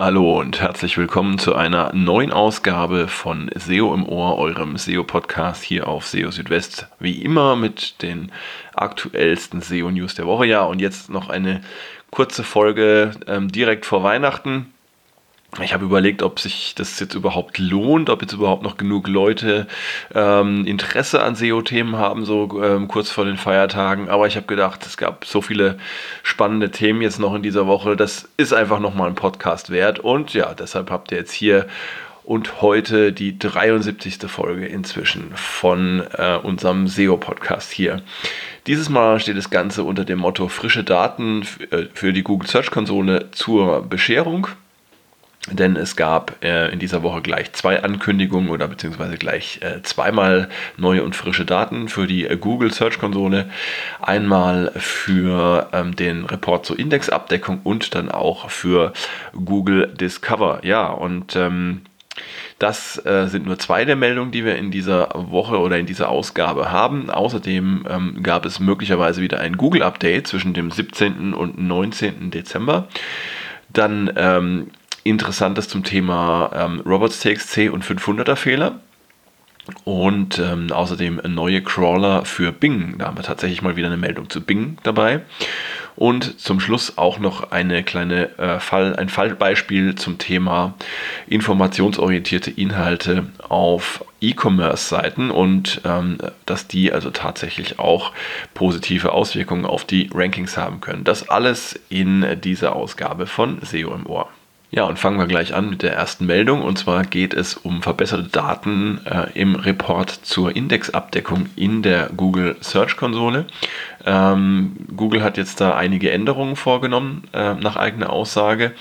Hallo und herzlich willkommen zu einer neuen Ausgabe von SEO im Ohr, eurem SEO-Podcast hier auf SEO Südwest. Wie immer mit den aktuellsten SEO-News der Woche. Ja, und jetzt noch eine kurze Folge ähm, direkt vor Weihnachten ich habe überlegt, ob sich das jetzt überhaupt lohnt, ob jetzt überhaupt noch genug Leute ähm, Interesse an SEO-Themen haben, so ähm, kurz vor den Feiertagen. Aber ich habe gedacht, es gab so viele spannende Themen jetzt noch in dieser Woche. Das ist einfach nochmal ein Podcast wert. Und ja, deshalb habt ihr jetzt hier und heute die 73. Folge inzwischen von äh, unserem SEO-Podcast hier. Dieses Mal steht das Ganze unter dem Motto frische Daten äh, für die Google Search Konsole zur Bescherung denn es gab äh, in dieser Woche gleich zwei Ankündigungen oder beziehungsweise gleich äh, zweimal neue und frische Daten für die äh, Google Search Konsole. Einmal für ähm, den Report zur Indexabdeckung und dann auch für Google Discover. Ja, und ähm, das äh, sind nur zwei der Meldungen, die wir in dieser Woche oder in dieser Ausgabe haben. Außerdem ähm, gab es möglicherweise wieder ein Google-Update zwischen dem 17. und 19. Dezember. Dann ähm, Interessantes zum Thema ähm, Robots.txt und 500er Fehler. Und ähm, außerdem neue Crawler für Bing. Da haben wir tatsächlich mal wieder eine Meldung zu Bing dabei. Und zum Schluss auch noch eine kleine äh, Fall, ein Fallbeispiel zum Thema informationsorientierte Inhalte auf E-Commerce-Seiten und ähm, dass die also tatsächlich auch positive Auswirkungen auf die Rankings haben können. Das alles in dieser Ausgabe von SEO im Ohr. Ja, und fangen wir gleich an mit der ersten Meldung. Und zwar geht es um verbesserte Daten äh, im Report zur Indexabdeckung in der Google Search Konsole. Ähm, Google hat jetzt da einige Änderungen vorgenommen, äh, nach eigener Aussage,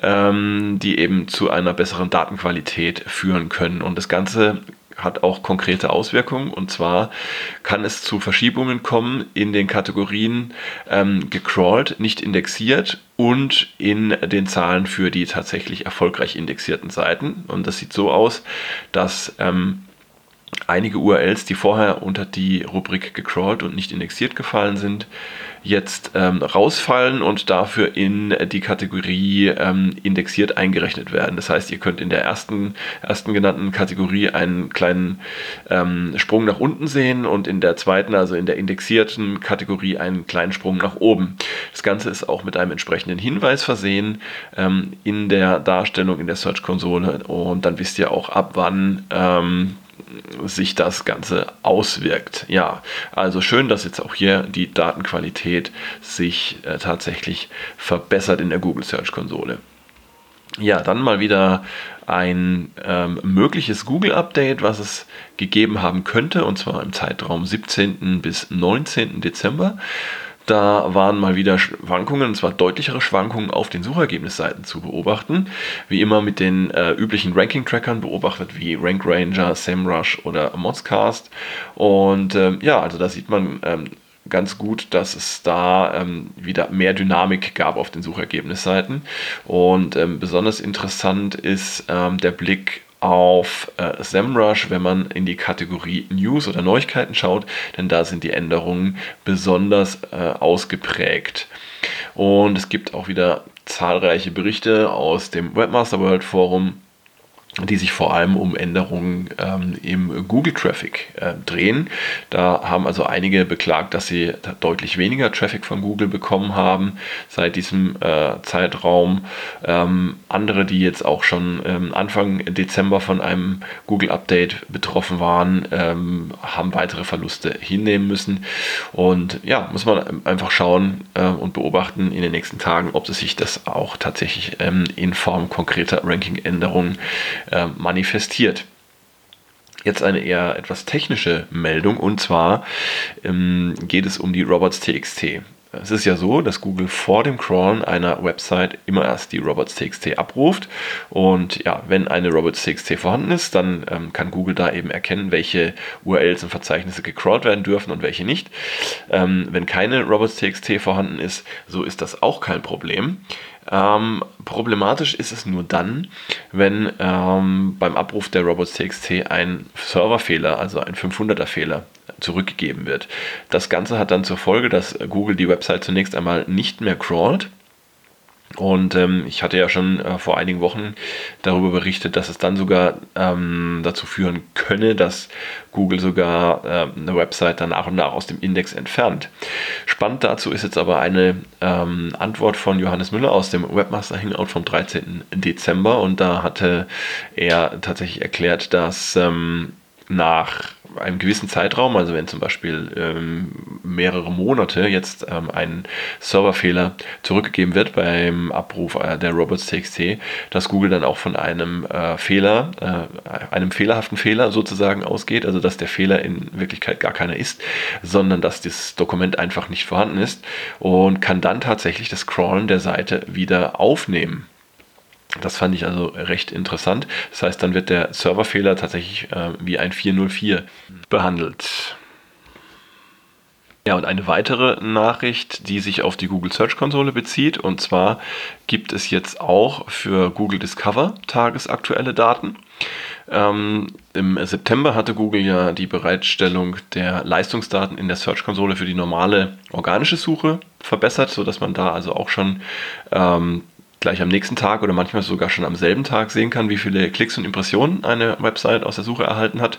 ähm, die eben zu einer besseren Datenqualität führen können. Und das Ganze hat auch konkrete Auswirkungen. Und zwar kann es zu Verschiebungen kommen in den Kategorien ähm, gecrawlt, nicht indexiert und in den Zahlen für die tatsächlich erfolgreich indexierten Seiten. Und das sieht so aus, dass ähm, einige URLs, die vorher unter die Rubrik gecrawlt und nicht indexiert gefallen sind, jetzt ähm, rausfallen und dafür in die Kategorie ähm, indexiert eingerechnet werden. Das heißt, ihr könnt in der ersten, ersten genannten Kategorie einen kleinen ähm, Sprung nach unten sehen und in der zweiten, also in der indexierten Kategorie, einen kleinen Sprung nach oben. Das Ganze ist auch mit einem entsprechenden Hinweis versehen ähm, in der Darstellung in der Search-Konsole und dann wisst ihr auch ab wann ähm, sich das Ganze auswirkt. Ja, also schön, dass jetzt auch hier die Datenqualität sich äh, tatsächlich verbessert in der Google Search Konsole. Ja, dann mal wieder ein ähm, mögliches Google-Update, was es gegeben haben könnte, und zwar im Zeitraum 17. bis 19. Dezember. Da waren mal wieder Schwankungen, und zwar deutlichere Schwankungen auf den Suchergebnisseiten zu beobachten. Wie immer mit den äh, üblichen Ranking-Trackern beobachtet, wie Rank Ranger, SEMrush oder Modscast. Und ähm, ja, also da sieht man ähm, ganz gut, dass es da ähm, wieder mehr Dynamik gab auf den Suchergebnisseiten. Und ähm, besonders interessant ist ähm, der Blick auf äh, SEMrush, wenn man in die Kategorie News oder Neuigkeiten schaut, denn da sind die Änderungen besonders äh, ausgeprägt. Und es gibt auch wieder zahlreiche Berichte aus dem Webmaster World Forum die sich vor allem um Änderungen ähm, im Google-Traffic äh, drehen. Da haben also einige beklagt, dass sie deutlich weniger Traffic von Google bekommen haben seit diesem äh, Zeitraum. Ähm, andere, die jetzt auch schon ähm, Anfang Dezember von einem Google-Update betroffen waren, ähm, haben weitere Verluste hinnehmen müssen. Und ja, muss man einfach schauen äh, und beobachten in den nächsten Tagen, ob es sich das auch tatsächlich ähm, in Form konkreter Ranking-Änderungen äh, manifestiert. Jetzt eine eher etwas technische Meldung und zwar ähm, geht es um die Robots.txt. Es ist ja so, dass Google vor dem Crawlen einer Website immer erst die Robots.txt abruft. Und ja, wenn eine Robots.txt vorhanden ist, dann ähm, kann Google da eben erkennen, welche URLs und Verzeichnisse gecrawlt werden dürfen und welche nicht. Ähm, wenn keine Robots.txt vorhanden ist, so ist das auch kein Problem. Ähm, problematisch ist es nur dann, wenn ähm, beim Abruf der Robots.txt ein Serverfehler, also ein 500er Fehler, zurückgegeben wird. Das Ganze hat dann zur Folge, dass Google die Website zunächst einmal nicht mehr crawlt Und ähm, ich hatte ja schon äh, vor einigen Wochen darüber berichtet, dass es dann sogar ähm, dazu führen könne, dass Google sogar äh, eine Website dann nach und nach aus dem Index entfernt. Spannend dazu ist jetzt aber eine ähm, Antwort von Johannes Müller aus dem Webmaster Hangout vom 13. Dezember und da hatte er tatsächlich erklärt, dass ähm, nach einem gewissen Zeitraum, also wenn zum Beispiel ähm, mehrere Monate jetzt ähm, ein Serverfehler zurückgegeben wird beim Abruf äh, der robots.txt, dass Google dann auch von einem äh, Fehler, äh, einem fehlerhaften Fehler sozusagen ausgeht, also dass der Fehler in Wirklichkeit gar keiner ist, sondern dass das Dokument einfach nicht vorhanden ist und kann dann tatsächlich das Crawlen der Seite wieder aufnehmen. Das fand ich also recht interessant. Das heißt, dann wird der Serverfehler tatsächlich äh, wie ein 404 behandelt. Ja, und eine weitere Nachricht, die sich auf die Google Search Konsole bezieht. Und zwar gibt es jetzt auch für Google Discover tagesaktuelle Daten. Ähm, Im September hatte Google ja die Bereitstellung der Leistungsdaten in der Search Konsole für die normale organische Suche verbessert, sodass man da also auch schon ähm, gleich am nächsten Tag oder manchmal sogar schon am selben Tag sehen kann, wie viele Klicks und Impressionen eine Website aus der Suche erhalten hat.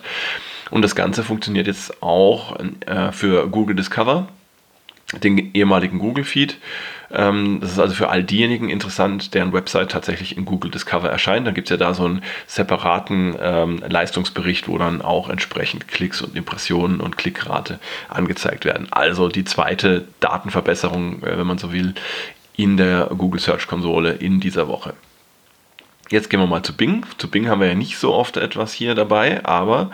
Und das Ganze funktioniert jetzt auch äh, für Google Discover, den ehemaligen Google Feed. Ähm, das ist also für all diejenigen interessant, deren Website tatsächlich in Google Discover erscheint. Dann gibt es ja da so einen separaten ähm, Leistungsbericht, wo dann auch entsprechend Klicks und Impressionen und Klickrate angezeigt werden. Also die zweite Datenverbesserung, äh, wenn man so will, in der Google Search Konsole in dieser Woche. Jetzt gehen wir mal zu Bing. Zu Bing haben wir ja nicht so oft etwas hier dabei, aber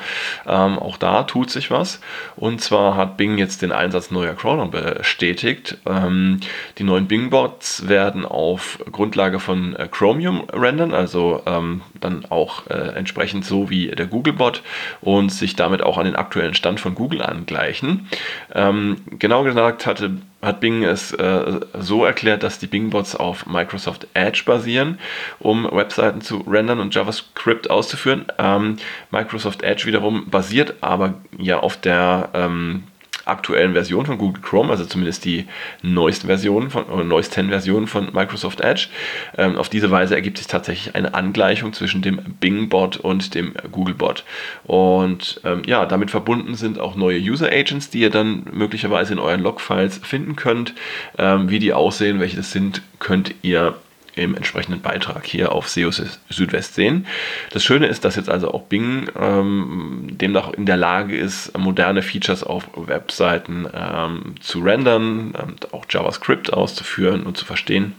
ähm, auch da tut sich was. Und zwar hat Bing jetzt den Einsatz neuer Crawler bestätigt. Ähm, die neuen Bing-Bots werden auf Grundlage von äh, Chromium rendern, also ähm, dann auch äh, entsprechend so wie der Google-Bot und sich damit auch an den aktuellen Stand von Google angleichen. Ähm, genau gesagt hatte hat Bing es äh, so erklärt, dass die Bing-Bots auf Microsoft Edge basieren, um Webseiten zu rendern und JavaScript auszuführen. Ähm, Microsoft Edge wiederum basiert aber ja auf der ähm, aktuellen Version von Google Chrome, also zumindest die neuesten Versionen von oder neuesten Versionen von Microsoft Edge. Ähm, auf diese Weise ergibt sich tatsächlich eine Angleichung zwischen dem Bing-Bot und dem Google-Bot. Und ähm, ja, damit verbunden sind auch neue User Agents, die ihr dann möglicherweise in euren Logfiles finden könnt. Ähm, wie die aussehen, welche das sind, könnt ihr im entsprechenden Beitrag hier auf SEO Südwest sehen. Das Schöne ist, dass jetzt also auch Bing ähm, demnach in der Lage ist, moderne Features auf Webseiten ähm, zu rendern, auch JavaScript auszuführen und zu verstehen.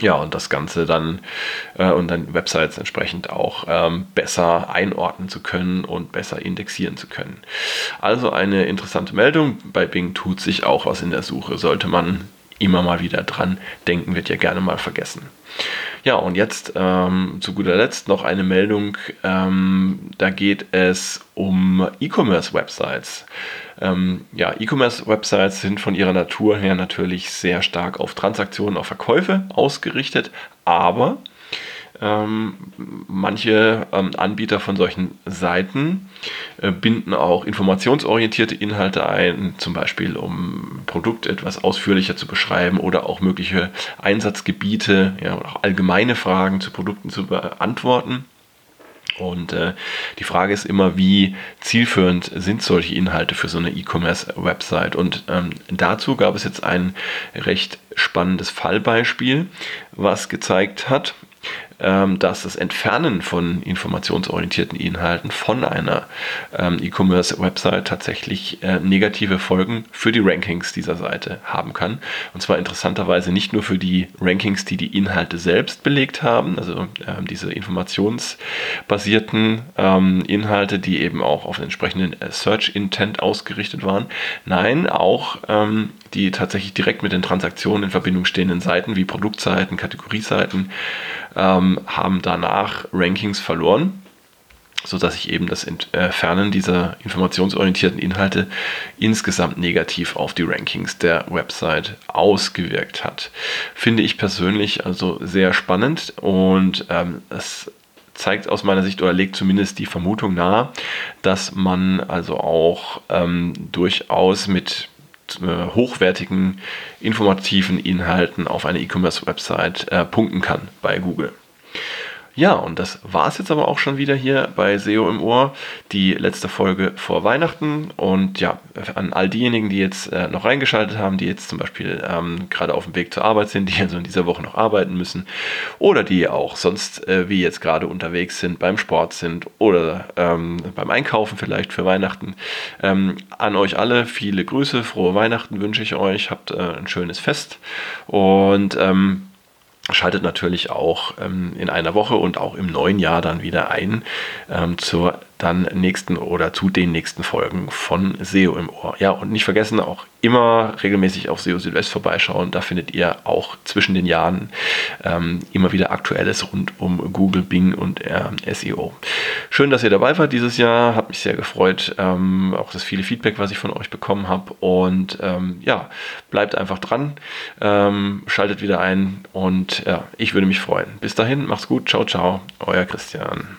Ja, und das Ganze dann äh, und dann Websites entsprechend auch ähm, besser einordnen zu können und besser indexieren zu können. Also eine interessante Meldung. Bei Bing tut sich auch was in der Suche. Sollte man immer mal wieder dran denken, wird ja gerne mal vergessen. Ja, und jetzt ähm, zu guter Letzt noch eine Meldung. Ähm, da geht es um E-Commerce-Websites. Ähm, ja, E-Commerce-Websites sind von ihrer Natur her natürlich sehr stark auf Transaktionen, auf Verkäufe ausgerichtet, aber ähm, manche ähm, Anbieter von solchen Seiten äh, binden auch informationsorientierte Inhalte ein, zum Beispiel um Produkt etwas ausführlicher zu beschreiben oder auch mögliche Einsatzgebiete ja, oder auch allgemeine Fragen zu Produkten zu beantworten. Und äh, die Frage ist immer, wie zielführend sind solche Inhalte für so eine E-Commerce-Website? Und ähm, dazu gab es jetzt ein recht spannendes Fallbeispiel, was gezeigt hat, dass das Entfernen von informationsorientierten Inhalten von einer ähm, E-Commerce-Website tatsächlich äh, negative Folgen für die Rankings dieser Seite haben kann. Und zwar interessanterweise nicht nur für die Rankings, die die Inhalte selbst belegt haben, also ähm, diese informationsbasierten ähm, Inhalte, die eben auch auf den entsprechenden äh, Search-Intent ausgerichtet waren. Nein, auch ähm, die tatsächlich direkt mit den Transaktionen in Verbindung stehenden Seiten wie Produktseiten, Kategorieseiten ähm, haben danach Rankings verloren sodass sich eben das Entfernen dieser informationsorientierten Inhalte insgesamt negativ auf die Rankings der Website ausgewirkt hat. Finde ich persönlich also sehr spannend und ähm, es zeigt aus meiner Sicht oder legt zumindest die Vermutung nahe, dass man also auch ähm, durchaus mit äh, hochwertigen, informativen Inhalten auf eine E-Commerce-Website äh, punkten kann bei Google. Ja, und das war es jetzt aber auch schon wieder hier bei SEO im Ohr, die letzte Folge vor Weihnachten. Und ja, an all diejenigen, die jetzt äh, noch reingeschaltet haben, die jetzt zum Beispiel ähm, gerade auf dem Weg zur Arbeit sind, die also in dieser Woche noch arbeiten müssen oder die auch sonst äh, wie jetzt gerade unterwegs sind, beim Sport sind oder ähm, beim Einkaufen vielleicht für Weihnachten. Ähm, an euch alle viele Grüße, frohe Weihnachten wünsche ich euch, habt äh, ein schönes Fest und ähm, Schaltet natürlich auch ähm, in einer Woche und auch im neuen Jahr dann wieder ein ähm, zur dann nächsten oder zu den nächsten Folgen von SEO im Ohr. Ja, und nicht vergessen, auch immer regelmäßig auf SEO Südwest vorbeischauen. Da findet ihr auch zwischen den Jahren ähm, immer wieder Aktuelles rund um Google, Bing und äh, SEO. Schön, dass ihr dabei wart dieses Jahr. Hat mich sehr gefreut. Ähm, auch das viele Feedback, was ich von euch bekommen habe. Und ähm, ja, bleibt einfach dran. Ähm, schaltet wieder ein und ja, ich würde mich freuen. Bis dahin, macht's gut. Ciao, ciao. Euer Christian.